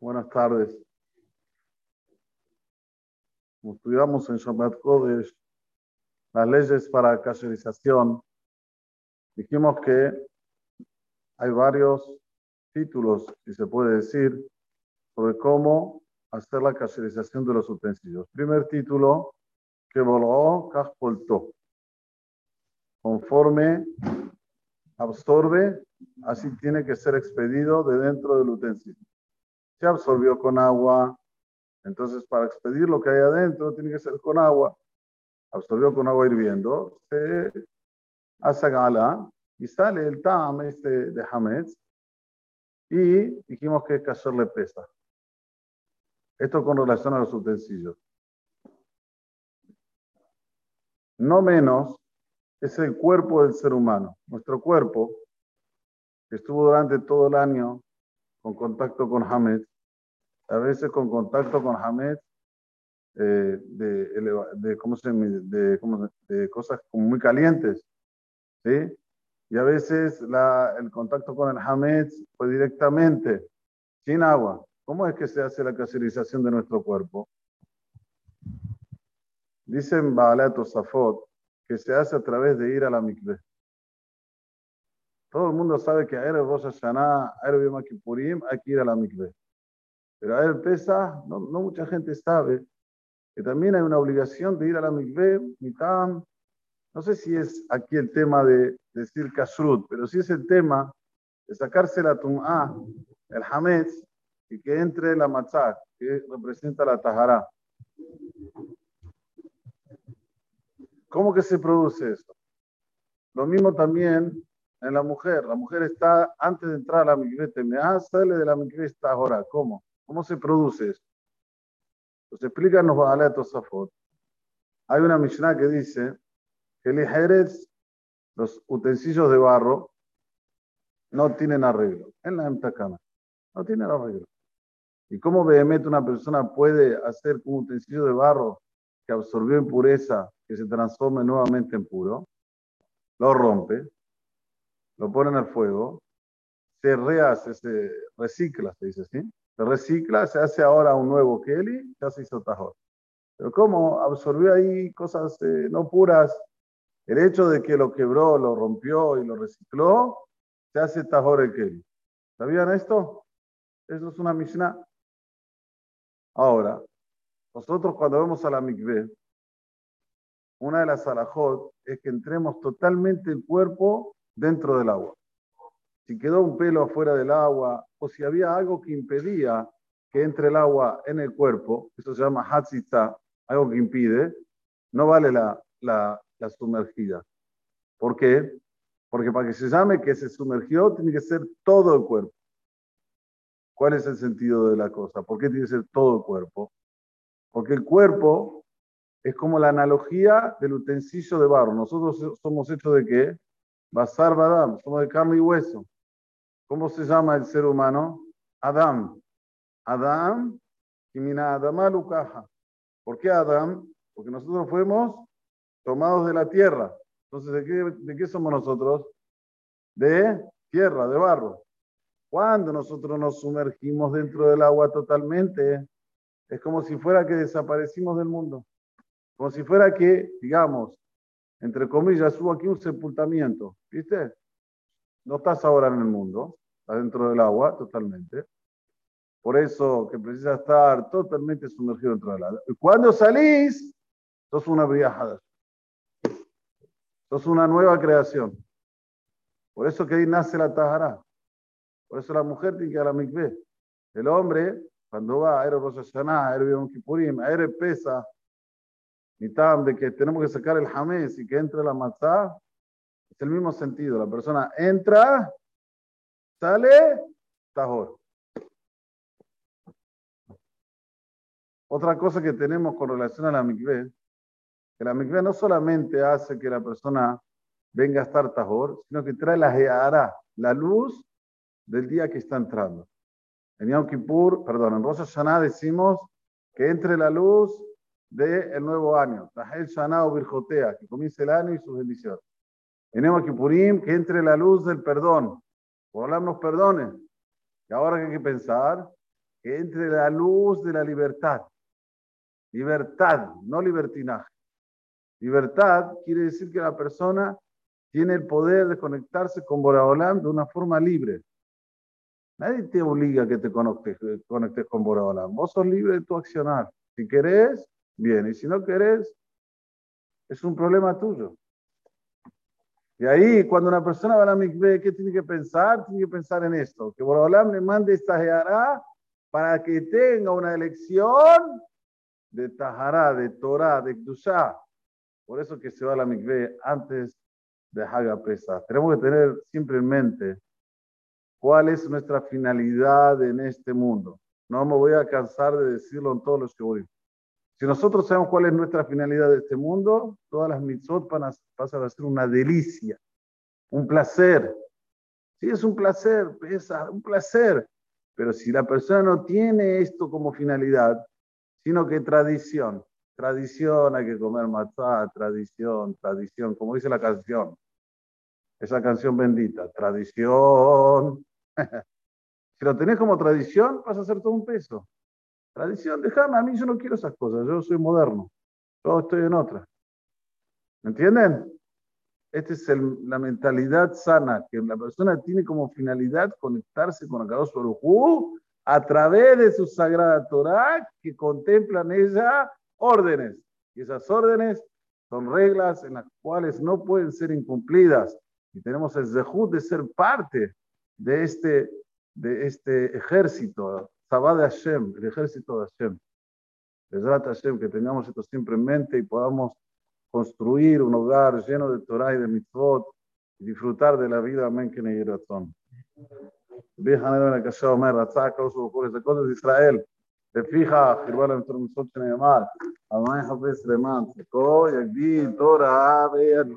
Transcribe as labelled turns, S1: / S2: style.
S1: Buenas tardes. Como estudiamos en Shabbat Kodesh las leyes para cacherización, dijimos que hay varios títulos, si se puede decir, sobre cómo hacer la cacherización de los utensilios. Primer título, que voló Kajpolto. Conforme absorbe, así tiene que ser expedido de dentro del utensilio. Se absorbió con agua, entonces para expedir lo que hay adentro tiene que ser con agua. Absorbió con agua hirviendo, se hace gala y sale el tam este de Hametz y dijimos que kasher le pesa. Esto con relación a los utensilios. No menos es el cuerpo del ser humano. Nuestro cuerpo, estuvo durante todo el año con contacto con Hamed, a veces con contacto con Hamed eh, de, de, ¿cómo se, de, cosas muy calientes, ¿sí? Y a veces el contacto con el Hamed fue directamente, sin agua. ¿Cómo es que se hace la caserización de nuestro cuerpo? Dicen Baalat Safot que se hace a través de ir a la mikveh. Todo el mundo sabe que a Erev Rosh Hashanah, Erev Yom Kippurim, hay que ir a la mikveh. Pero a Erev Pesa, no, mucha gente sabe que también hay una obligación de ir a la mikveh, mitam. No sé si es aquí el tema de decir kashrut, pero sí es el tema de sacarse la tum'ah, el hametz, y que entre la matzah, que representa la tahara. ¿Cómo que se produce esto? Lo mismo también en la mujer. La mujer está, antes de entrar a la mikveh, me sale de la mikveh está ahora. ¿Cómo? ¿Cómo se produce esto? Pues explícanos Baal Tosafot. Hay una Mishnah que dice que el Jerez, los utensilios de barro, no tienen arreglo. En la Emtakana. No tienen arreglo. ¿Y cómo vehemente una persona puede hacer un utensilio de barro que absorbió impureza que se transforme nuevamente en puro? Lo rompe, lo pone en el fuego, se rehace, se recicla, se dice así. Se recicla, se hace ahora un nuevo Kelly, ya se hizo Tajor. Pero ¿cómo absorbió ahí cosas eh, no puras? El hecho de que lo quebró, lo rompió y lo recicló, se hace Tajor el Kelly. ¿Sabían esto? Eso es una Mishnah. Ahora, nosotros cuando vamos a la mikveh, una de las alajot es que entremos totalmente el cuerpo dentro del agua. Si quedó un pelo afuera del agua o si había algo que impedía que entre el agua en el cuerpo, eso se llama hatzitza, algo que impide, no vale la, la, la sumergida. ¿Por qué? Porque para que se llame que se sumergió, tiene que ser todo el cuerpo. ¿Cuál es el sentido de la cosa? ¿Por qué tiene que ser todo el cuerpo? Porque el cuerpo es como la analogía del utensilio de barro. Nosotros somos hechos de qué? Basar Badam, somos de carne y hueso. ¿Cómo se llama el ser humano? Adam. Adam, Kimina Adamalukaja. ¿Por qué Adam? Porque nosotros fuimos tomados de la tierra. Entonces, ¿de qué, ¿de qué somos nosotros? De tierra, de barro. Cuando nosotros nos sumergimos dentro del agua totalmente, es como si fuera que desaparecimos del mundo. Como si fuera que, digamos, entre comillas, hubo aquí un sepultamiento. ¿Viste? No estás ahora en el mundo, estás dentro del agua totalmente. Por eso que precisa estar totalmente sumergido dentro del agua. Y cuando salís, sos una viajada. Sos una nueva creación. Por eso que ahí nace la Tahara. Por eso la mujer tiene que ir a la mikveh. El hombre, cuando va a Erev Rosh Hashanah, Kippurim, a Erev Pesa, mitad de que tenemos que sacar el jamés y que entre la matzah, es el mismo sentido. La persona entra, sale, tajor. Otra cosa que tenemos con relación a la mikveh, que la mikveh no solamente hace que la persona venga a estar tajor, sino que trae la geara, la luz del día que está entrando. En Yom Kippur, perdón, en Rosh Hashanah decimos que entre la luz del nuevo año, Tahel Shana o Virjotea, que comience el año y sus bendiciones. En Yom Kippurim, que entre la luz del perdón, por hablarnos perdones. Y ahora hay que pensar que entre la luz de la libertad. Libertad, no libertinaje. Libertad quiere decir que la persona tiene el poder de conectarse con Boraholam de una forma libre. Nadie te obliga a que te conectes, conectes con Boraholam. Vos sos libre de tu accionar. Si querés, bien. Y si no querés, es un problema tuyo. Y ahí, cuando una persona va a la mikveh, ¿qué tiene que pensar? Tiene que pensar en esto, que Boraholam le mande esta jeará para que tenga una elección de Tahará, de Torah, de Kdushá. Por eso que se va a la mikveh antes de Haga Pesa. Tenemos que tener siempre en mente cuál es nuestra finalidad en este mundo. No me voy a cansar de decirlo en todos los que voy. Si nosotros sabemos cuál es nuestra finalidad de este mundo, todas las mitzvot pasan a ser una delicia, un placer. Sí, es un placer, pesa, un placer. Pero si la persona no tiene esto como finalidad, sino que tradición, tradición, hay que comer matzá, tradición, tradición, como dice la canción, esa canción bendita, tradición. si lo tenés como tradición, vas a hacer todo un peso. Tradición, déjame, a mí yo no quiero esas cosas, yo soy moderno, yo estoy en otra. ¿Me entienden? Esta es la mentalidad sana, que la persona tiene como finalidad conectarse con Akadosh Baruj a través de su sagrada Torah, que contemplan ella órdenes. Y esas órdenes son reglas en las cuales no pueden ser incumplidas. Y tenemos el zehut de ser parte de este, de este ejército, Sabá de Hashem, el ejército de Hashem. Besrat Hashem, que tengamos esto siempre en mente y podamos construir un hogar lleno de Torah y de mitzvot y disfrutar de la vida. Amén, que ne razón. Déjame ver que se אומר, רצה הקדוש ברוך הוא לזכות את ישראל, לפיכך חירבה להם תור מצוות שנאמר, אבל מה יחפש למען צדקו, יגדיל תורה וידין